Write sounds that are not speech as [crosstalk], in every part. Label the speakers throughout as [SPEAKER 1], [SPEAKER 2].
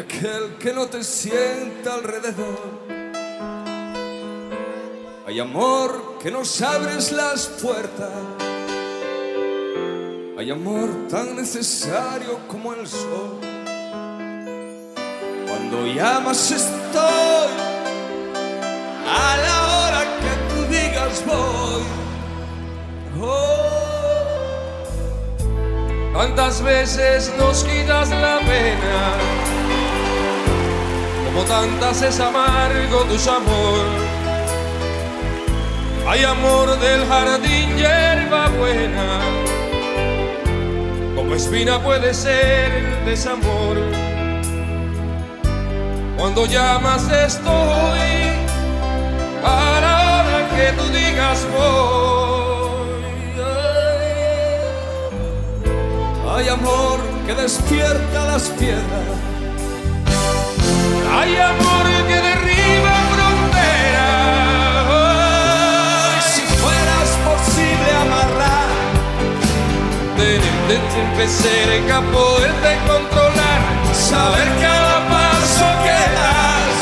[SPEAKER 1] Aquel que no te sienta alrededor. Hay amor que nos abres las puertas. Hay amor tan necesario como el sol. Cuando llamas estoy a la hora que tú digas voy. Oh. Tantas veces nos quitas la pena, como tantas es amargo tu amor. Hay amor del jardín, hierba buena, como espina puede ser el desamor. Cuando llamas estoy, para que tú digas voy. Hay amor que despierta las piedras. Tenerte siempre cerca, poderte controlar, saber cada paso que das.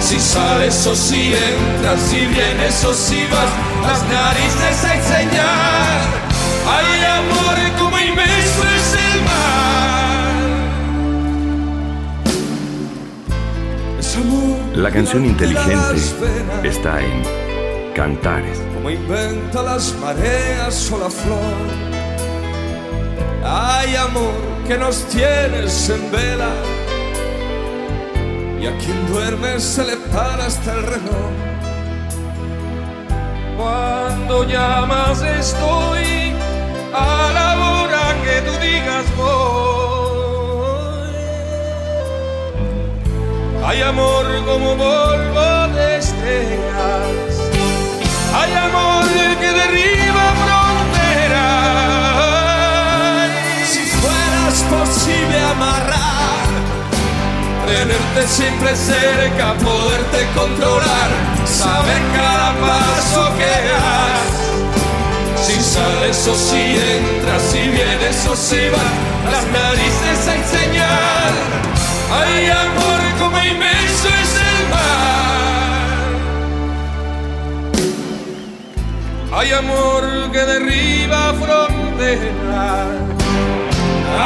[SPEAKER 1] Si sales o si entras, si vienes o si vas, las narices a enseñar.
[SPEAKER 2] La canción inteligente está en Cantares.
[SPEAKER 1] Como inventa las mareas o la flor. Hay amor que nos tienes en vela. Y a quien duerme se le para hasta el reloj. Cuando llamas estoy a la hora que tú digas voy. Hay amor como polvo de estrellas, hay amor que derriba fronteras. Si fueras posible amarrar, tenerte siempre cerca, poderte controlar, saber cada paso que das si sales o si entras, si vienes o si vas, las narices a enseñar. Hay amor como inmenso es el mar. Hay amor que derriba fronteras.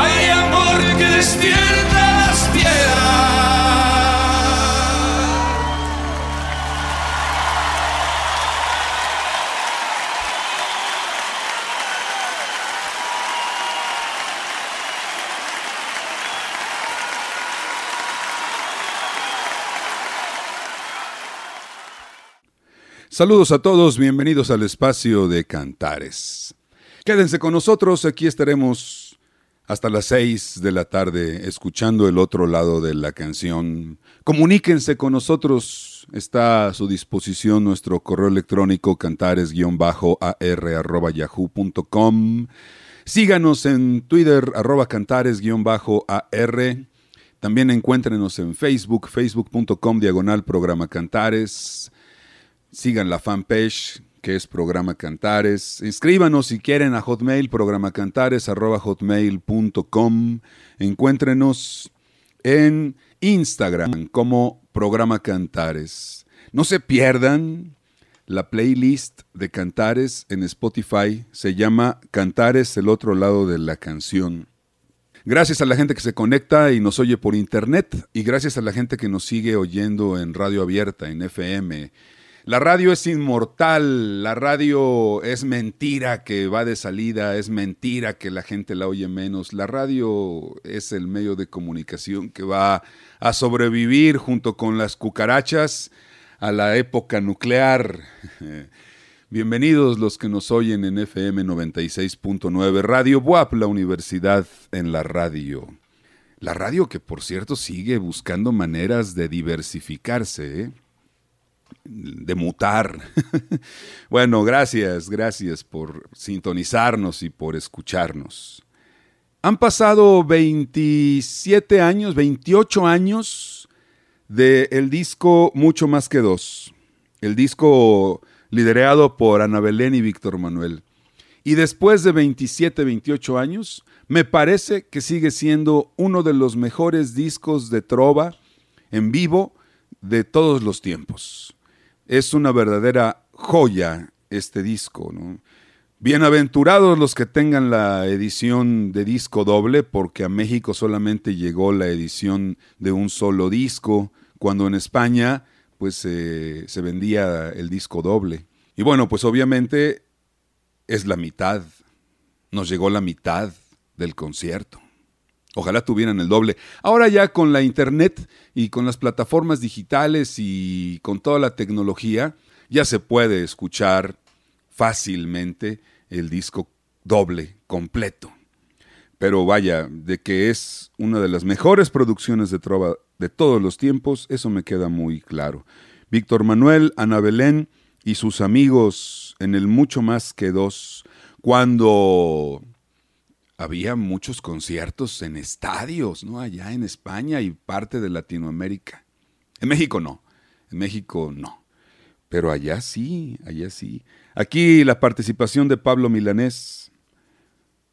[SPEAKER 1] Hay amor que despierta las piedras.
[SPEAKER 3] Saludos a todos, bienvenidos al espacio de Cantares. Quédense con nosotros, aquí estaremos hasta las 6 de la tarde escuchando el otro lado de la canción. Comuníquense con nosotros, está a su disposición nuestro correo electrónico cantares-ar.yahoo.com. Síganos en Twitter, arroba cantares-ar. También encuéntrenos en Facebook, facebook.com diagonal programa Cantares. Sigan la fanpage que es Programa Cantares. Inscríbanos si quieren a Hotmail, programacantares.hotmail.com. Encuéntrenos en Instagram como Programa Cantares. No se pierdan la playlist de Cantares en Spotify. Se llama Cantares, el otro lado de la canción. Gracias a la gente que se conecta y nos oye por internet y gracias a la gente que nos sigue oyendo en radio abierta, en FM La radio es inmortal, la radio es mentira que va de salida, es mentira que la gente la oye menos. La radio es el medio de comunicación que va a sobrevivir junto con las cucarachas a la época nuclear. [laughs] Bienvenidos los que nos oyen en FM 96.9 Radio Buap, la universidad en la radio. La radio que por cierto sigue buscando maneras de diversificarse. ¿eh? De mutar. [laughs] bueno, gracias, gracias por sintonizarnos y por escucharnos. Han pasado 27 años, 28 años del disco Mucho más que dos. El disco liderado por Ana Belén y Víctor Manuel. Y después de 27, 28 años, me parece que sigue siendo uno de los mejores discos de trova en vivo de todos los tiempos. Es una verdadera joya este disco. Bienaventurados los que tengan la edición de disco doble, porque a México solamente llegó la edición de un solo disco, cuando en España pues se vendía el disco doble. Y bueno, pues obviamente es la mitad, nos llegó la mitad del concierto. Ojalá tuvieran el doble. Ahora ya con la internet y con las plataformas digitales y con toda la tecnología, ya se puede escuchar fácilmente el disco doble, completo. Pero vaya, de que es una de las mejores producciones de trova de todos los tiempos, eso me queda muy claro. Víctor Manuel, Ana Belén y sus amigos en el Mucho Más que Dos, cuando había muchos conciertos en estadios, ¿no? Allá en España y parte de Latinoamérica. En México no, en México no. Pero allá sí, allá sí. Aquí la participación de Pablo Milanés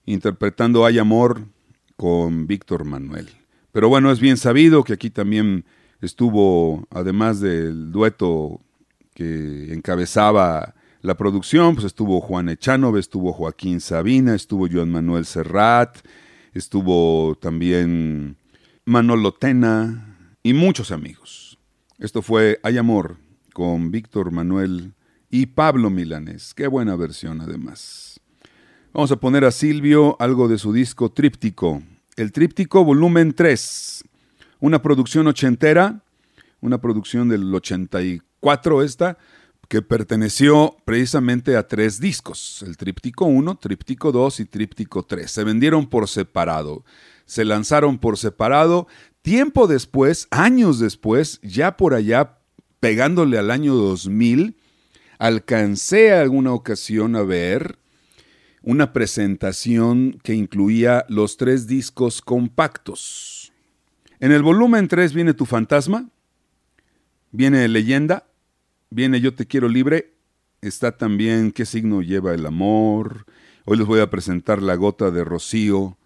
[SPEAKER 3] interpretando Hay Amor con Víctor Manuel. Pero bueno, es bien sabido que aquí también estuvo, además del dueto que encabezaba la producción, pues estuvo Juan Echanove, estuvo Joaquín Sabina, estuvo Joan Manuel Serrat, estuvo también Manolo Tena y muchos amigos. Esto fue Hay Amor con Víctor Manuel y Pablo Milanés. Qué buena versión además. Vamos a poner a Silvio algo de su disco Tríptico. El Tríptico volumen 3. Una producción ochentera, una producción del 84 esta, que perteneció precisamente a tres discos, el Tríptico 1, Tríptico 2 y Tríptico 3. Se vendieron por separado, se lanzaron por separado. Tiempo después, años después, ya por allá pegándole al año 2000, alcancé alguna ocasión a ver una presentación que incluía los tres discos compactos. En el volumen 3 viene Tu Fantasma, viene Leyenda, Viene Yo te quiero libre, está también ¿Qué signo lleva el amor? Hoy les voy a presentar La gota de Rocío.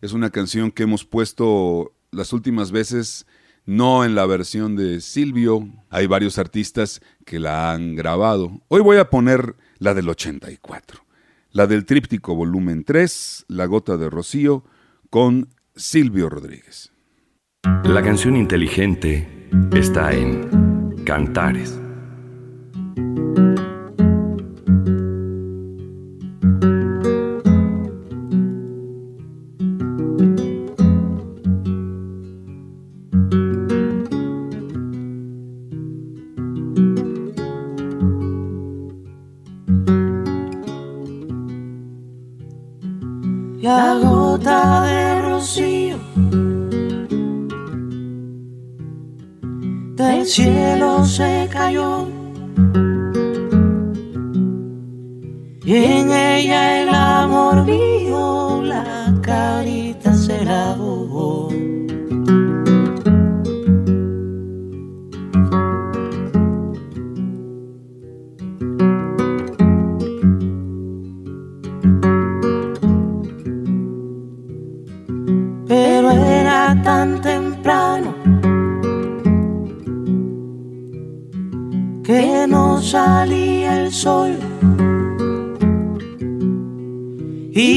[SPEAKER 3] Es una canción que hemos puesto las últimas veces, no en la versión de Silvio. Hay varios artistas que la han grabado. Hoy voy a poner la del 84, la del tríptico volumen 3, La gota de Rocío, con Silvio Rodríguez.
[SPEAKER 2] La canción inteligente está en Cantares.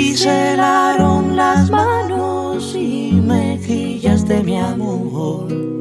[SPEAKER 4] Y se las manos y mejillas de mi amor.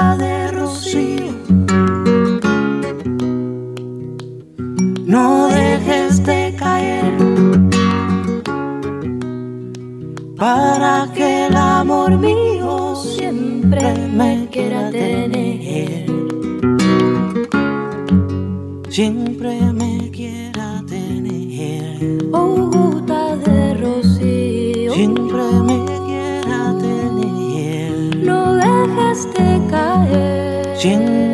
[SPEAKER 4] de rocío. No dejes de caer para que el amor mío siempre me quiera tener. Siempre me quiera tener.
[SPEAKER 5] Oh, gota de rocío.
[SPEAKER 4] Siempre me quiera tener.
[SPEAKER 5] No dejes de caer.
[SPEAKER 6] 静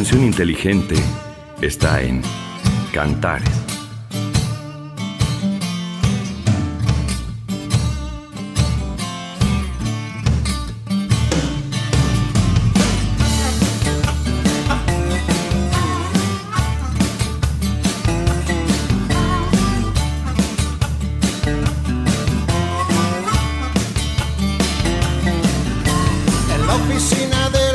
[SPEAKER 6] canción inteligente está en Cantares.
[SPEAKER 7] El
[SPEAKER 6] oficina de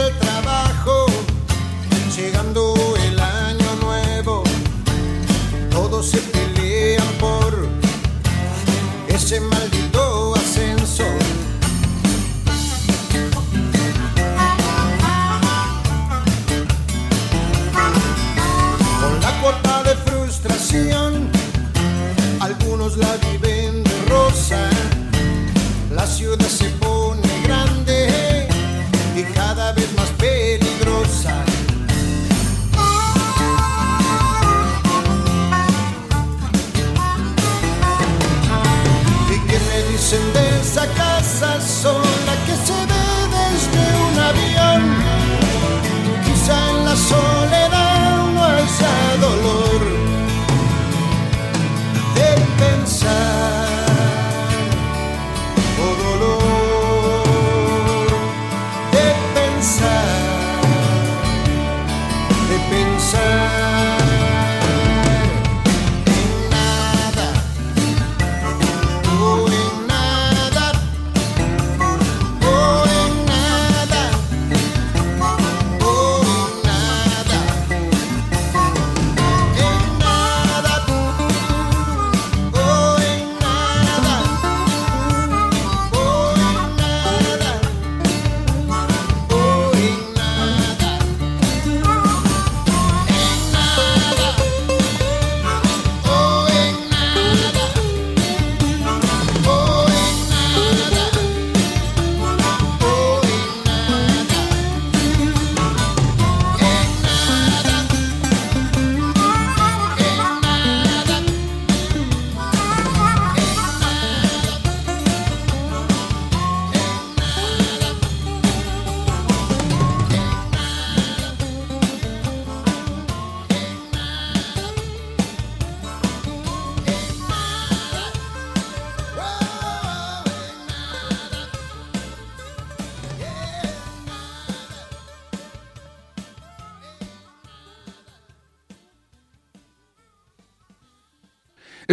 [SPEAKER 6] la viven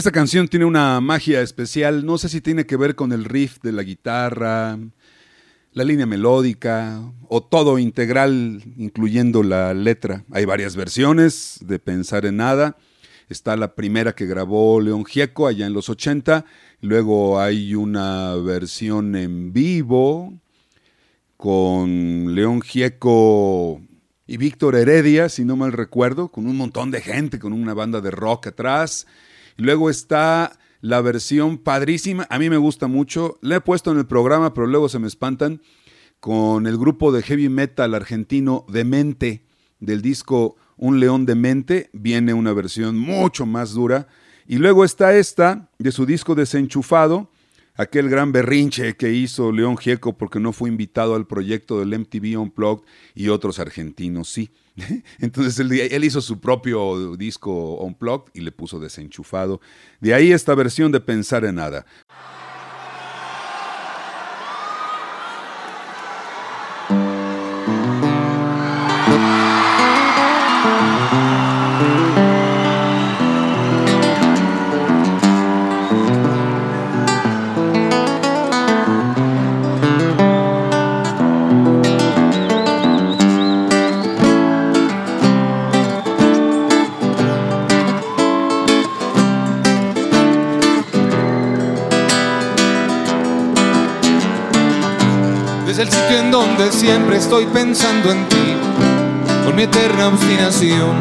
[SPEAKER 3] Esta canción tiene una magia especial, no sé si tiene que ver con el riff de la guitarra, la línea melódica o todo integral, incluyendo la letra. Hay varias versiones de Pensar en Nada. Está la primera que grabó León Gieco allá en los 80. Luego hay una versión en vivo con León Gieco y Víctor Heredia, si no mal recuerdo, con un montón de gente, con una banda de rock atrás. Luego está la versión padrísima, a mí me gusta mucho, la he puesto en el programa, pero luego se me espantan, con el grupo de heavy metal argentino Demente, del disco Un León Demente, viene una versión mucho más dura. Y luego está esta, de su disco Desenchufado, aquel gran berrinche que hizo León Gieco porque no fue invitado al proyecto del MTV Unplugged y otros argentinos sí. [laughs] Entonces él, él, hizo su propio disco Unplugged y le puso desenchufado. De ahí esta versión de Pensar en Nada.
[SPEAKER 8] Siempre estoy pensando en ti, con mi eterna obstinación.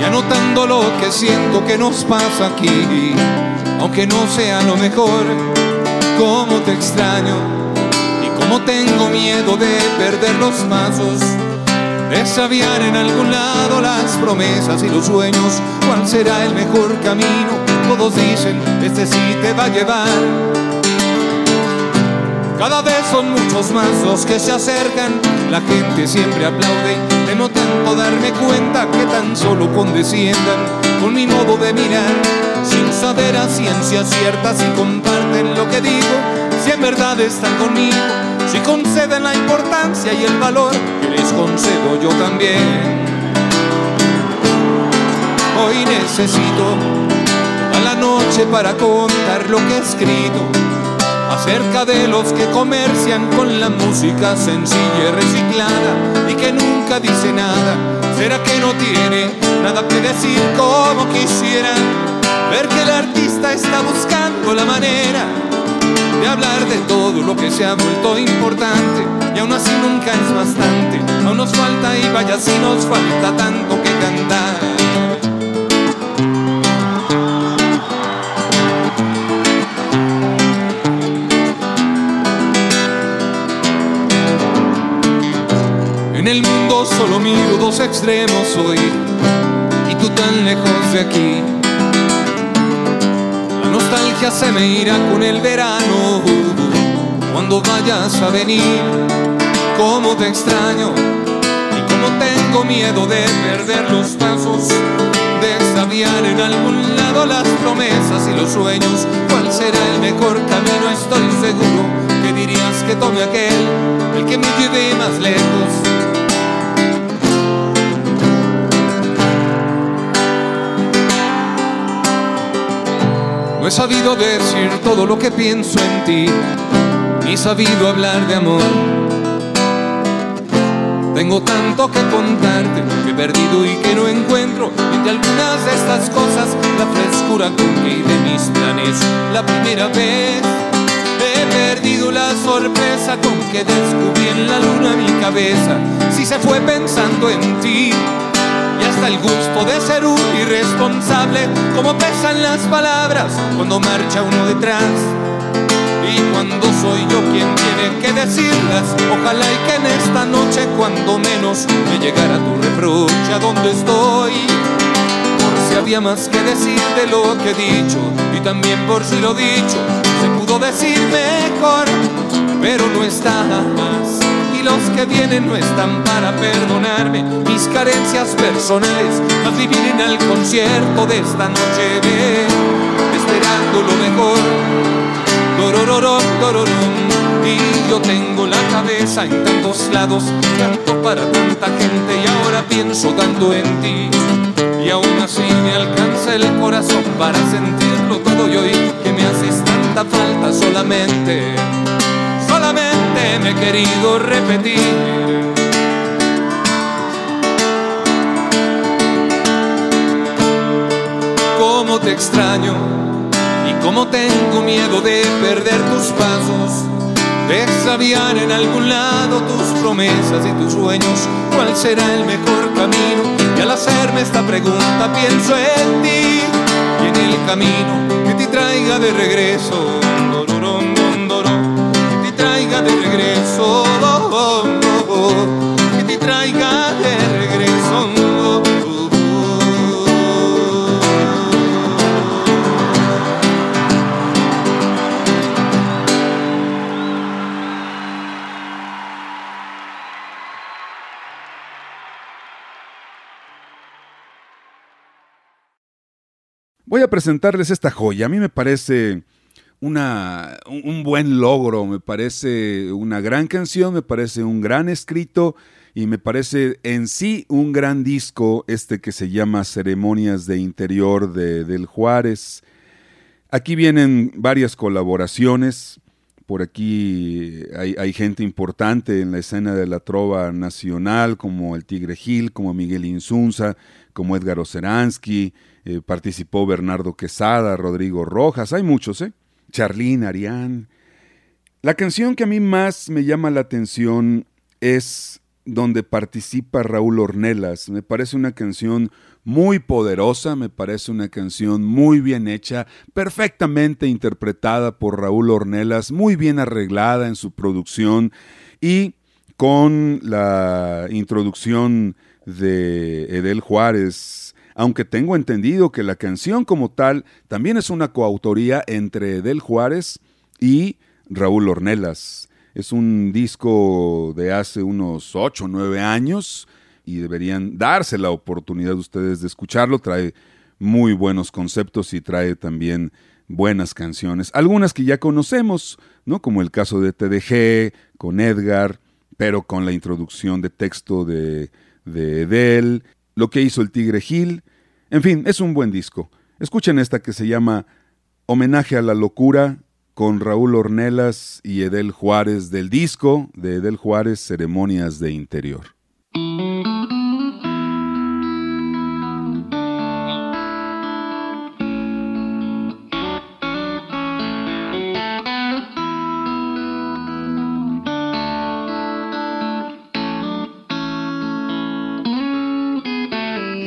[SPEAKER 8] Y anotando lo que siento que nos pasa aquí, aunque no sea lo mejor, cómo te extraño y cómo tengo miedo de perder los pasos, de sabiar en algún lado las promesas y los sueños, cuál será el mejor camino. Todos dicen, este sí te va a llevar. Cada vez son muchos más los que se acercan, la gente siempre aplaude, de no tanto darme cuenta que tan solo condesciendan con mi modo de mirar, sin saber a ciencia cierta si comparten lo que digo, si en verdad están conmigo, si conceden la importancia y el valor que les concedo yo también. Hoy necesito toda la noche para contar lo que he escrito acerca de los que comercian con la música sencilla y reciclada y que nunca dice nada. ¿Será que no tiene nada que decir como quisiera? Ver que el artista está buscando la manera de hablar de todo lo que se ha vuelto importante y aún así nunca es bastante. Aún nos falta y vaya si nos falta tanto que cantar. Solo miro dos extremos hoy y tú tan lejos de aquí. La nostalgia se me irá con el verano cuando vayas a venir. Cómo te extraño y cómo tengo miedo de perder los pasos, de extraviar en algún lado las promesas y los sueños. ¿Cuál será el mejor camino? Estoy seguro que dirías que tome aquel, el que me lleve más lejos No he sabido decir todo lo que pienso en ti, ni sabido hablar de amor. Tengo tanto que contarte, que he perdido y que no encuentro entre algunas de estas cosas la frescura con que de mis planes la primera vez. He perdido la sorpresa con que descubrí en la luna mi cabeza, si se fue pensando en ti el gusto de ser un irresponsable, como pesan las palabras cuando marcha uno detrás. Y cuando soy yo quien tiene que decirlas, ojalá y que en esta noche cuando menos me llegara tu reproche a donde estoy. Por si había más que decir de lo que he dicho, y también por si lo dicho se pudo decir mejor, pero no está más los que vienen no están para perdonarme mis carencias personales, más vivir en el concierto de esta noche, esperando lo mejor. Y yo tengo la cabeza en tantos lados, tanto para tanta gente y ahora pienso tanto en ti. Y aún así me alcanza el corazón para sentirlo todo y hoy que me haces tanta falta solamente me he querido repetir. Cómo te extraño y cómo tengo miedo de perder tus pasos, de extraviar en algún lado tus promesas y tus sueños, cuál será el mejor camino. Y al hacerme esta pregunta pienso en ti y en el camino que te traiga de regreso regreso, que te traiga de regreso.
[SPEAKER 3] Voy a presentarles esta joya. A mí me parece una, un buen logro, me parece una gran canción, me parece un gran escrito y me parece en sí un gran disco este que se llama Ceremonias de Interior de, del Juárez. Aquí vienen varias colaboraciones, por aquí hay, gente importante en la escena de la trova nacional, como el Tigre Gil, como Miguel Insunza, como Edgar Oceransky, eh, participó Bernardo Quesada, Rodrigo Rojas, hay muchos, ¿eh? Charlene, Ariane. La canción que a mí más me llama la atención es donde participa Raúl Ornelas. Me parece una canción muy poderosa, me parece una canción muy bien hecha, perfectamente interpretada por Raúl Ornelas, muy bien arreglada en su producción y con la introducción de Edel Juárez aunque tengo entendido que la canción como tal también es una coautoría entre Del Juárez y Raúl Ornelas. Es un disco de hace unos 8 o 9 años y deberían darse la oportunidad ustedes de escucharlo. Trae muy buenos conceptos y trae también buenas canciones. Algunas que ya conocemos, ¿no? Como el caso de TDG, con Edgar, pero con la introducción de texto de, de Edel lo que hizo el Tigre Gil. En fin, es un buen disco. Escuchen esta que se llama Homenaje a la Locura con Raúl Ornelas y Edel Juárez del disco de Edel Juárez Ceremonias de Interior.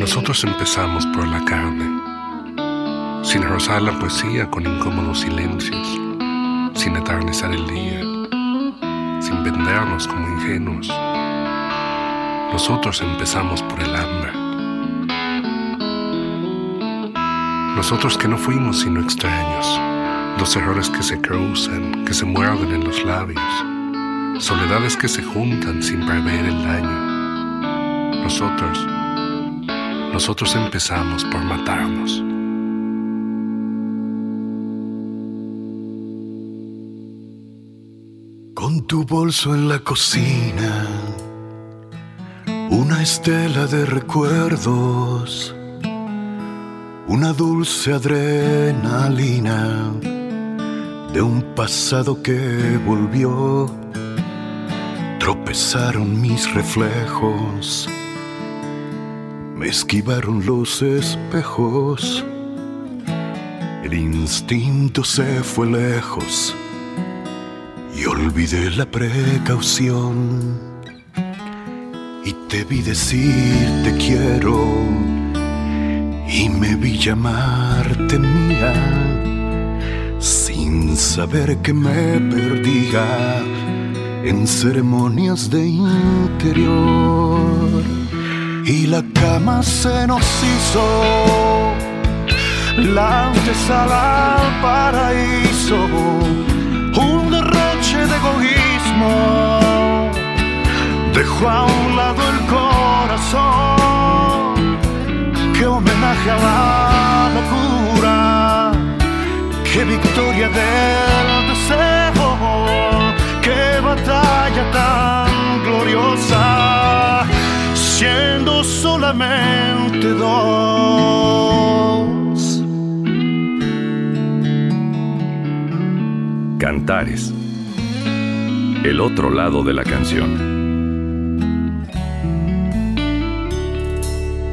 [SPEAKER 9] Nosotros empezamos por la carne, sin rozar la poesía con incómodos silencios, sin eternizar el día, sin vendernos como ingenuos. nosotros empezamos por el hambre. Nosotros que no fuimos sino extraños, dos errores que se cruzan, que se muerden en los labios, soledades que se juntan sin prever el daño. Nosotros, nosotros empezamos por matarnos.
[SPEAKER 10] Con tu bolso en la cocina, una estela de recuerdos, una dulce adrenalina de un pasado que volvió. Tropezaron mis reflejos, me esquivaron los espejos, el instinto se fue lejos y olvidé la precaución. Y te vi decir te quiero y me vi llamarte mía sin saber que me perdía en ceremonias de interior y la cama se nos hizo la antesala al paraíso un derroche de egoísmo. Dejó a un lado el corazón que homenaje a la locura que victoria del deseo qué batalla tan gloriosa siendo solamente dos
[SPEAKER 2] Cantares. El otro lado de la canción.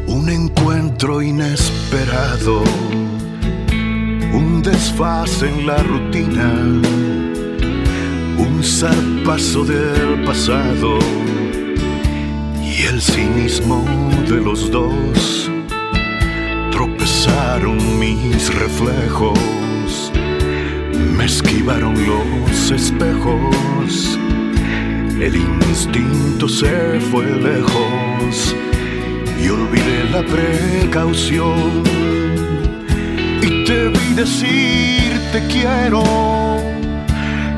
[SPEAKER 10] Un encuentro inesperado, un desfase en la rutina, un zarpazo del pasado y el cinismo de los dos. Tropezaron mis reflejos, me esquivaron los espejos, el instinto se fue lejos y olvidé la precaución y te vi decir te quiero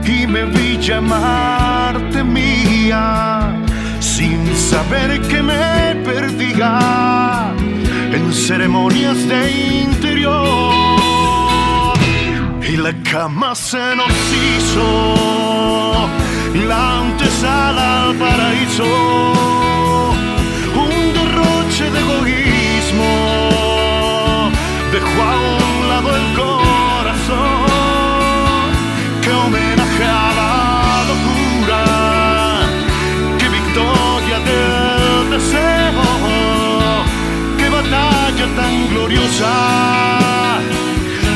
[SPEAKER 10] y me vi llamarte mía sin saber que me perdía en ceremonias de interior. Y la cama se nos hizo la antesala al paraíso. Un derroche de egoísmo dejó a un lado el corazón que homenaje que batalla tan gloriosa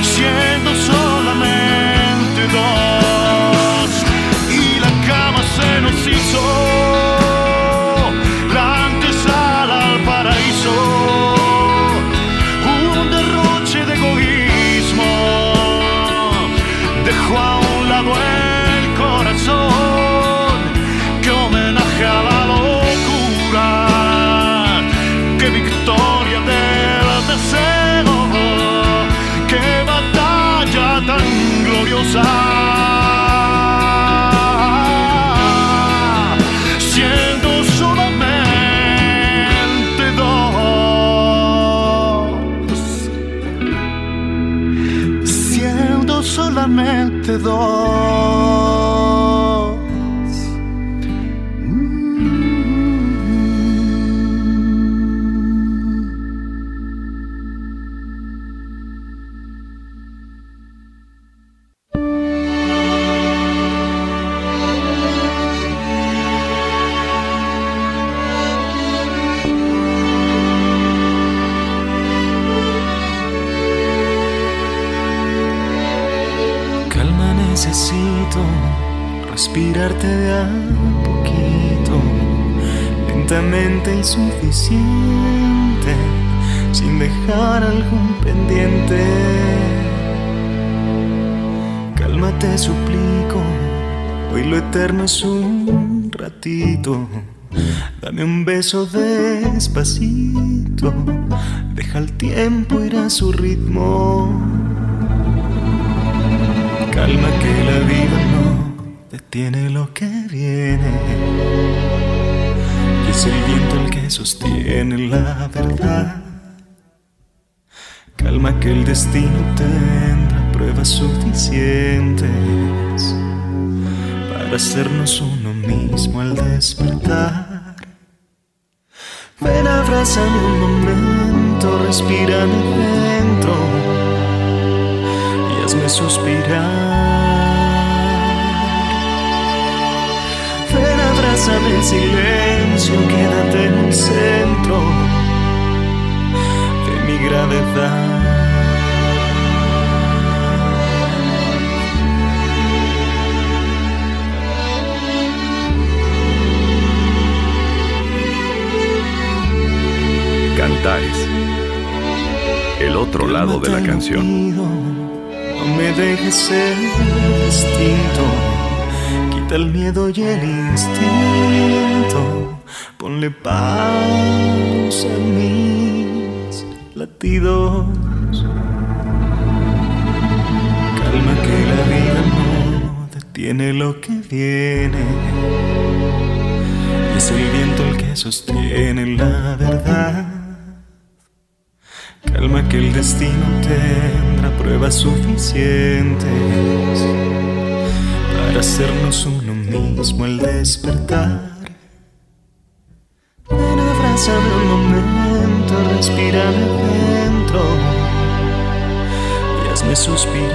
[SPEAKER 10] siendo solamente dos y la cama se nos hizo la antesala al paraíso un derroche de egoísmo dejó a un siendo solamente dos. Siendo solamente dos
[SPEAKER 11] lentamente y suficiente, sin dejar algún pendiente. Calma te suplico, hoy lo eterno es un ratito. Dame un beso despacito, deja el tiempo ir a su ritmo. Calma que la vida no detiene lo que viene. Es el viento el que sostiene la verdad. Calma que el destino tendrá pruebas suficientes para hacernos uno mismo al despertar. Ven, abrázame un momento, respírame dentro y hazme suspirar. Ven, abrázame en silencio, quédate en el centro de mi gravedad.
[SPEAKER 2] Cantares. El otro lado de la canción.
[SPEAKER 11] No me dejes ser distinto. Quita el miedo y el instinto. Ponle pausa a mis latidos. Calma que la vida no detiene lo que viene. Y es el viento el que sostiene la verdad. Calma que el destino tendrá pruebas suficientes para hacernos uno mismo al despertar. Ven, abrázame un momento, respírame dentro y hazme suspirar.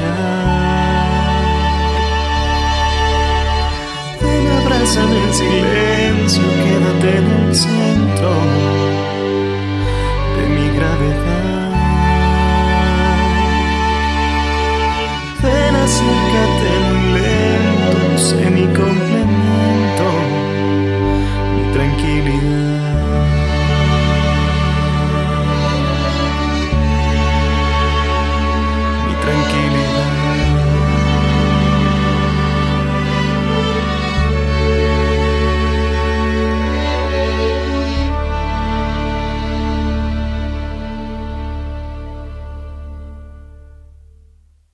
[SPEAKER 11] Ven, abrázame en silencio, quédate en el centro de mi gravedad. Ven, acércate muy lento,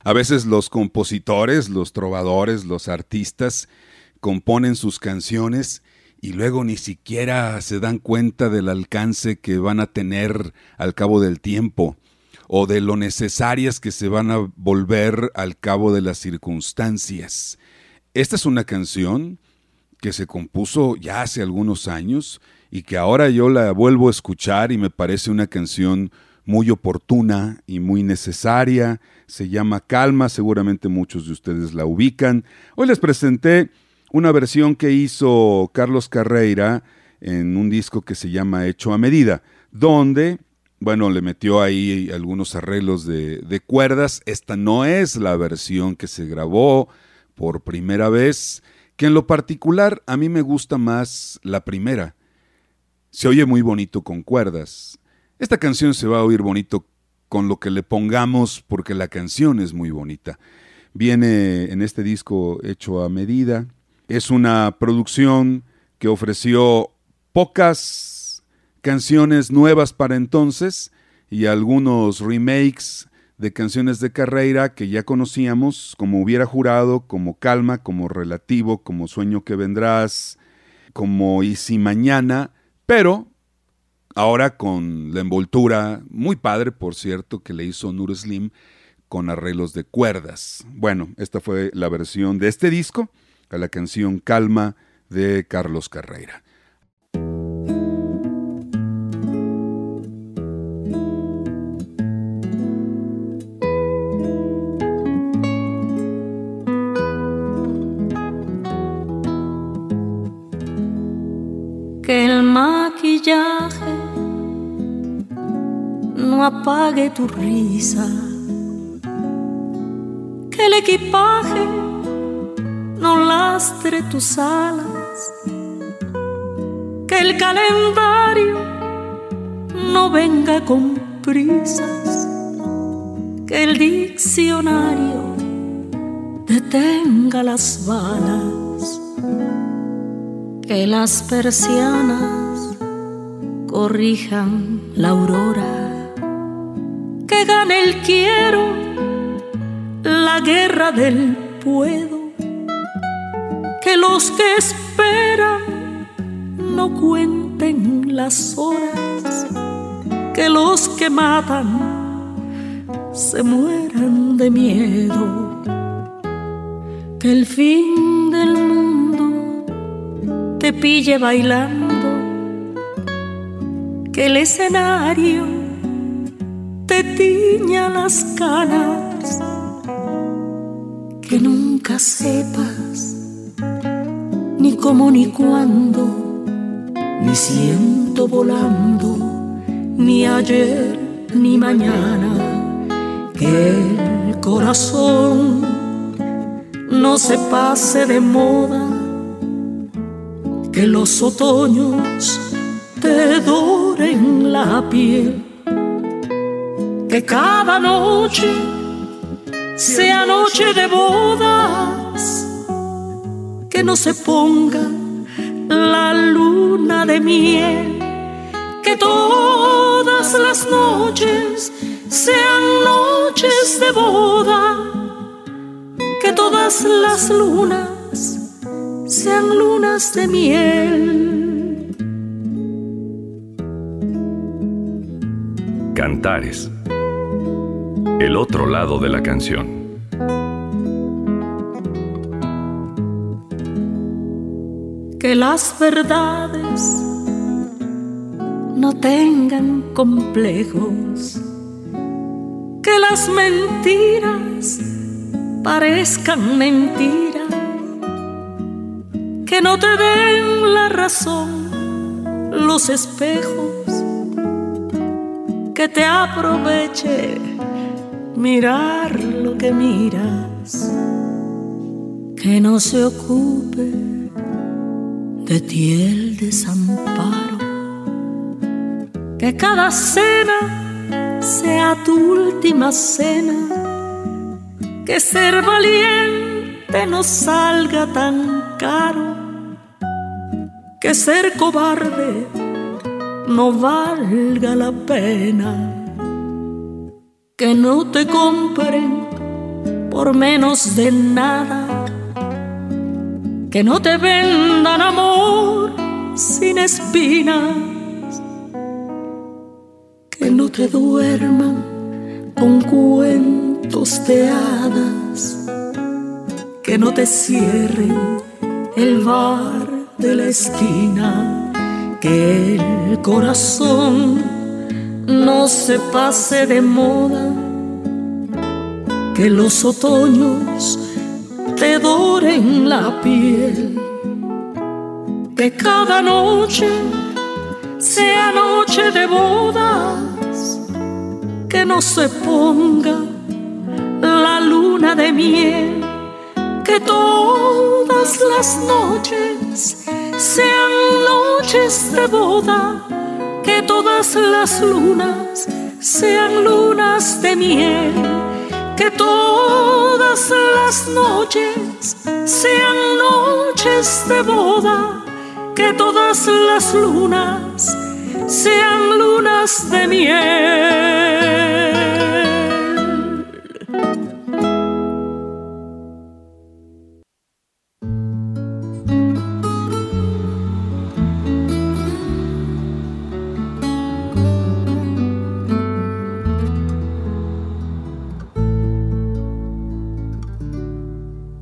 [SPEAKER 3] A veces los compositores, los trovadores, los artistas componen sus canciones y luego ni siquiera se dan cuenta del alcance que van a tener al cabo del tiempo o de lo necesarias que se van a volver al cabo de las circunstancias. Esta es una canción que se compuso ya hace algunos años y que ahora yo la vuelvo a escuchar y me parece una canción muy oportuna y muy necesaria. Se llama Calma, seguramente muchos de ustedes la ubican. Hoy les presenté una versión que hizo Carlos Carreira en un disco que se llama Hecho a Medida, donde, bueno, le metió ahí algunos arreglos de, de cuerdas. Esta no es la versión que se grabó por primera vez, que en lo particular a mí me gusta más la primera. Se oye muy bonito con cuerdas. Esta canción se va a oír bonito con lo que le pongamos porque la canción es muy bonita. Viene en este disco hecho a medida. Es una producción que ofreció pocas canciones nuevas para entonces y algunos remakes de canciones de carrera que ya conocíamos, como Hubiera Jurado, como Calma, como Relativo, como Sueño que Vendrás, como Y si Mañana, pero ahora con la envoltura, muy padre por cierto, que le hizo Nur Slim con arreglos de cuerdas. Bueno, esta fue la versión de este disco, a la canción Calma de Carlos Carreira.
[SPEAKER 12] Que el maquillaje no apague tu risa. Que el equipaje no lastre tus alas. Que el calendario no venga con prisas. Que el diccionario detenga las balas que las persianas corrijan la aurora, que el quiero la guerra del puedo, que los que esperan no cuenten las horas, que los que matan se mueran de miedo, que el fin del mundo te pille bailando, que el escenario te tiña las canas que nunca sepas ni cómo ni cuándo, ni siento volando, ni ayer ni mañana, que el corazón no se pase de moda, que los otoños te doren la piel, que cada noche sea noche de bodas, que no se ponga la luna de miel, que todas las noches sean noches de boda, que todas las lunas sean lunas de miel.
[SPEAKER 2] Cantares el otro lado de la canción.
[SPEAKER 12] Que las verdades no tengan complejos, que las mentiras parezcan mentira, que no te den la razón los espejos, que te aproveche mirar lo que miras, que no se ocupe de ti el desamparo, que cada cena sea tu última cena, que ser valiente no salga tan caro, que ser cobarde no valga la pena que no te compren por menos de nada, que no te vendan amor sin espinas, que no te duerman con cuentos de hadas, que no te cierren el bar de la esquina, que el corazón no se pase de moda, que los otoños te doren la piel, que cada noche sea noche de bodas, que no se ponga la luna de miel, que todas las noches sean noches de boda que todas las lunas sean lunas de miel, que todas las noches sean noches de boda, que todas las lunas sean lunas de miel.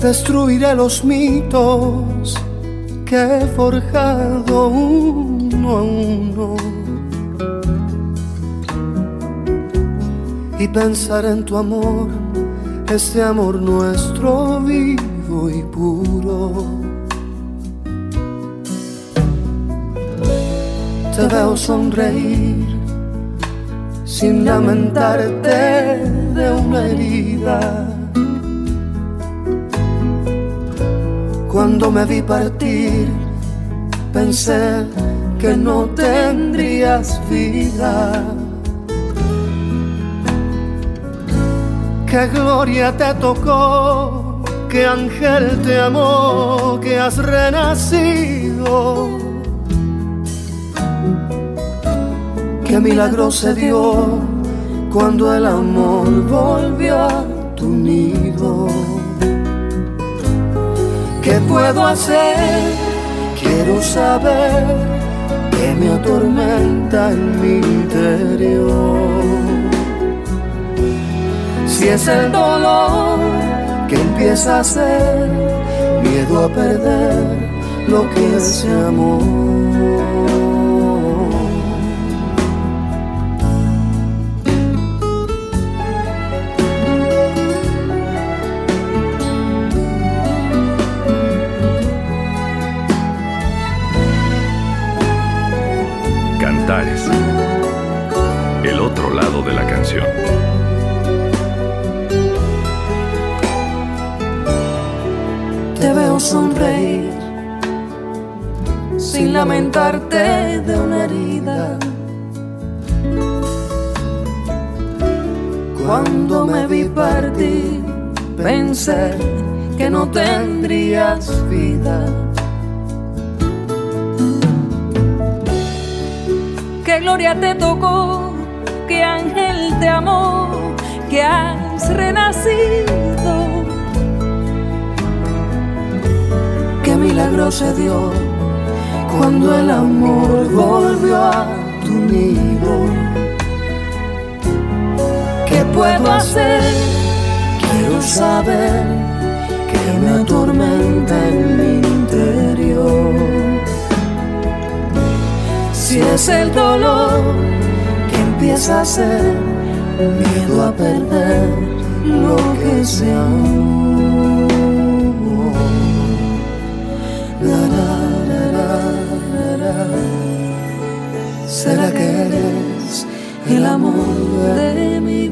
[SPEAKER 13] Destruiré los mitos que he forjado uno a uno. Y pensar en tu amor, este amor nuestro vivo y puro. te veo sonreír sin lamentarte de una herida. Cuando me vi partir, pensé que no tendrías vida. Qué gloria te tocó, qué ángel te amó, que has renacido qué milagro se dio cuando el amor volvió a tu nido. ¿Qué puedo hacer? Quiero saber qué me atormenta en mi interior. Si es el dolor que empieza a ser miedo a perder lo que es amor.
[SPEAKER 2] El otro lado de la canción.
[SPEAKER 14] Te veo sonreír sin lamentarte de una herida. Cuando me vi partir, pensé que no tendrías vida gloria te tocó, qué ángel te amó, que has renacido. Qué milagro se dio cuando el amor volvió a tu nido. ¿Qué puedo hacer? Quiero saber que me atormenta en el dolor que empieza a ser miedo a perder lo que se. ¿Será que eres el amor de mi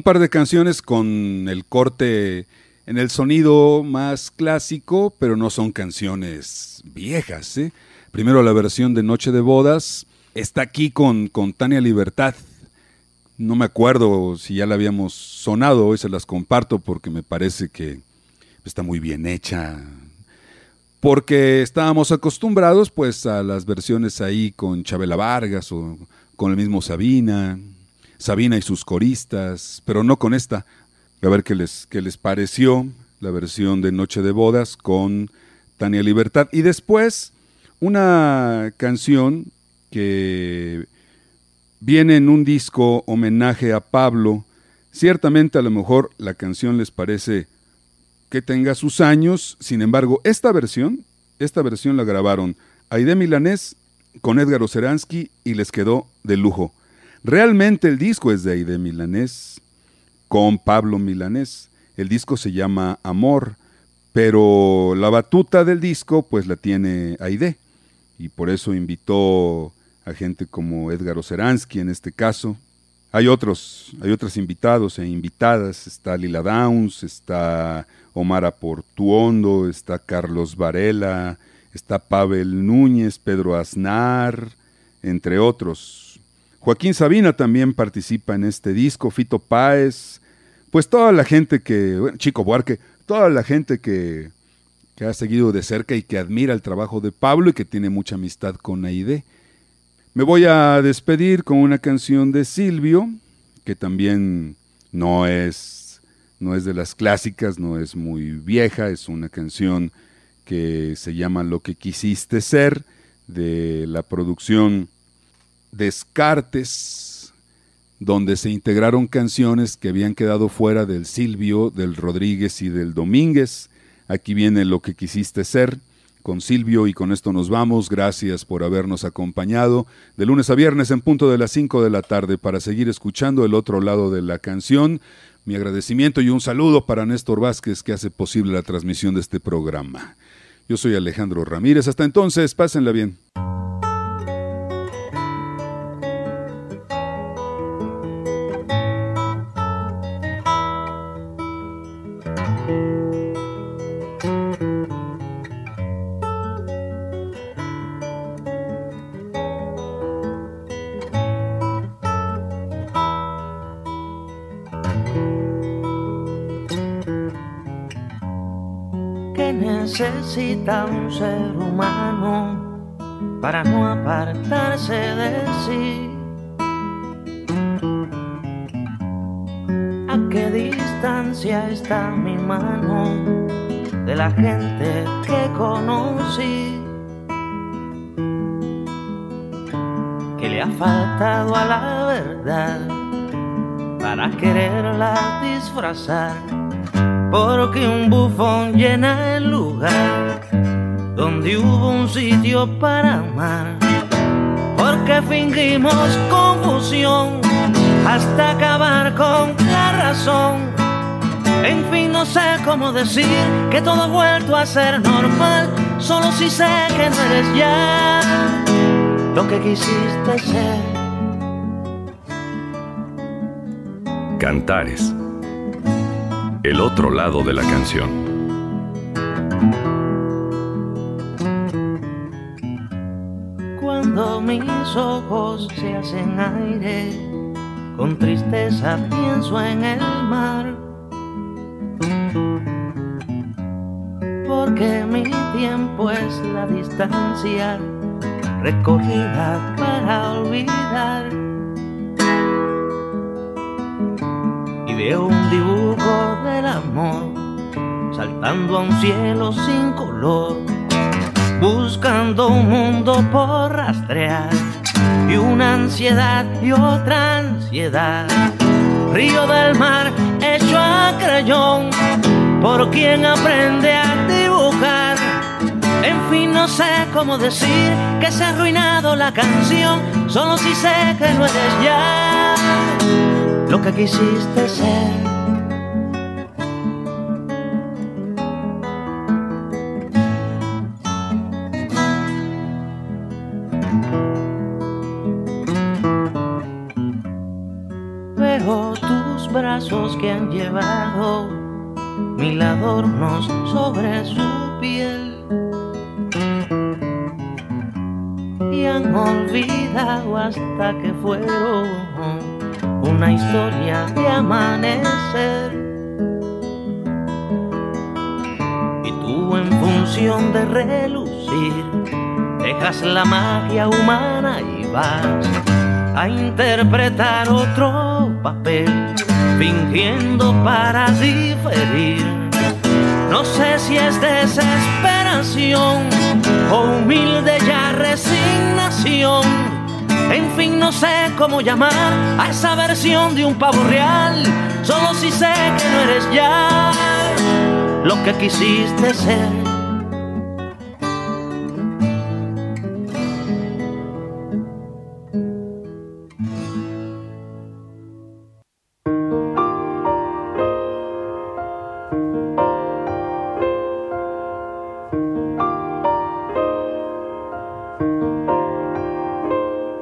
[SPEAKER 3] un par de canciones con el corte en el sonido más clásico, pero no son canciones viejas. ¿eh? Primero la versión de Noche de Bodas está aquí con, con Tania Libertad. No me acuerdo si ya la habíamos sonado, hoy se las comparto porque me parece que está muy bien hecha. Porque estábamos acostumbrados pues a las versiones ahí con Chabela Vargas o con el mismo Sabina, Sabina y sus coristas, pero no con esta. A ver qué les, qué les pareció la versión de Noche de Bodas con Tania Libertad. Y después una canción que viene en un disco homenaje a Pablo. Ciertamente a lo mejor la canción les parece que tenga sus años, sin embargo, esta versión, esta versión la grabaron Aide Milanés con Edgar Oceransky y les quedó de lujo. Realmente el disco es de Aide Milanés, con Pablo Milanés. El disco se llama Amor, pero la batuta del disco pues la tiene Aide. Y por eso invitó a gente como Edgar Oceransky en este caso. Hay otros, hay otros invitados e invitadas. Está Lila Downs, está Omar Aportuondo, está Carlos Varela, está Pavel Núñez, Pedro Aznar, entre otros. Joaquín Sabina también participa en este disco, Fito Páez, pues toda la gente que, bueno, Chico Buarque, toda la gente que, que ha seguido de cerca y que admira el trabajo de Pablo y que tiene mucha amistad con Aide. Me voy a despedir con una canción de Silvio, que también no es, no es de las clásicas, no es muy vieja, es una canción que se llama Lo que quisiste ser, de la producción Descartes, donde se integraron canciones que habían quedado fuera del Silvio, del Rodríguez y del Domínguez. Aquí viene Lo que quisiste ser con Silvio y con esto nos vamos. Gracias por habernos acompañado de lunes a viernes en punto de las 5 de la tarde para seguir escuchando el otro lado de la canción. Mi agradecimiento y un saludo para Néstor Vázquez que hace posible la transmisión de este programa. Yo soy Alejandro Ramírez. Hasta entonces, pásenla bien.
[SPEAKER 4] Necesita un ser humano para no apartarse de sí? ¿A qué distancia está mi mano de la gente que conocí? Que le ha faltado a la verdad para quererla disfrazar porque un bufón llena el lugar donde hubo un sitio para amar. Porque fingimos confusión hasta acabar con la razón. En fin, no sé cómo decir que todo ha vuelto a ser normal. Solo si sé que no eres ya lo que quisiste ser.
[SPEAKER 2] Cantares el otro lado de la canción.
[SPEAKER 4] Cuando mis ojos se hacen aire, con tristeza pienso en el mar. Porque mi tiempo es la distancia recorrida para olvidar veo un dibujo del amor saltando a un cielo sin color, buscando un mundo por rastrear y una ansiedad y otra ansiedad. Río del mar hecho a crayón, por quien aprende a dibujar. En fin, no sé cómo decir que se ha arruinado la canción, solo si sé que no eres ya lo que quisiste ser. Llevado mil adornos sobre su piel y han olvidado hasta que fueron una historia de amanecer. Y tú en función de relucir, dejas la magia humana y vas a interpretar otro papel, fingiendo para diferir. No sé si es desesperación o humilde ya resignación en fin, no sé cómo llamar a esa versión de un pavo real. Solo si sé que no eres ya lo que quisiste ser.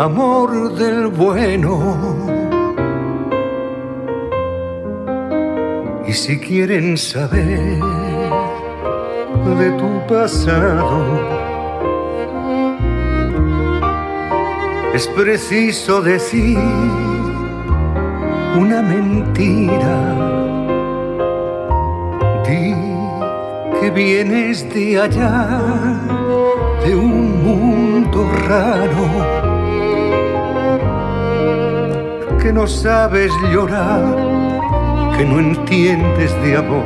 [SPEAKER 10] amor del bueno. Y si quieren saber de tu pasado, es preciso decir una mentira. Di que vienes de allá, de un mundo raro, que no sabes llorar, que no entiendes de amor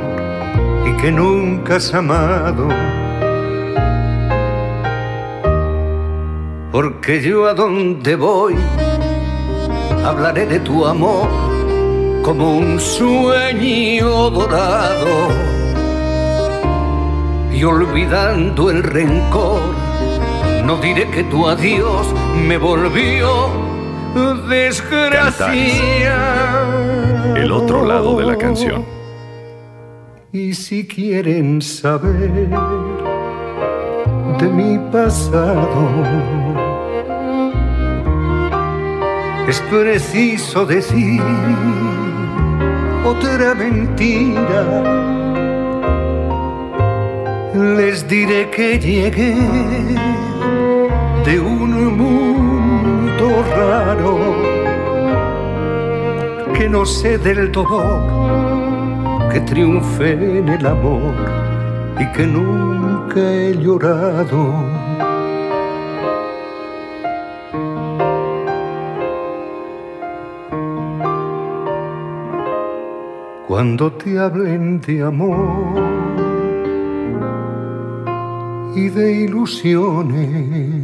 [SPEAKER 10] y que nunca has amado. Porque yo a donde voy hablaré de tu amor como un sueño dorado. Y olvidando el rencor no diré que tu adiós me volvió desgracia.
[SPEAKER 2] El otro lado de la canción.
[SPEAKER 10] Y si quieren saber de mi pasado es preciso decir otra mentira. Les diré que llegué de un mundo raro, que no sé del dolor, que triunfe en el amor y que nunca he llorado cuando te hablen de amor y de ilusiones.